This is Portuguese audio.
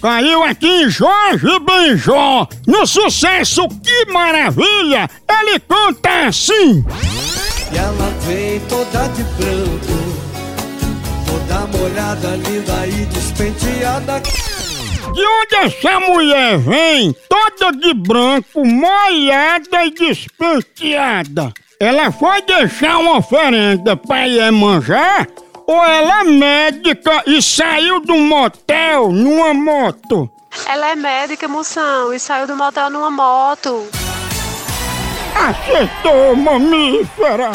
caiu aqui Jorge Benjó. No sucesso Que Maravilha, ele canta assim. E ela vem toda de branco, toda molhada, linda e despenteada. De onde essa mulher vem, toda de branco, molhada e despenteada? Ela foi deixar uma oferenda pra Iemanjá? Ou ela é médica e saiu do motel numa moto? Ela é médica, moção, e saiu do motel numa moto. Acertou, mamífera!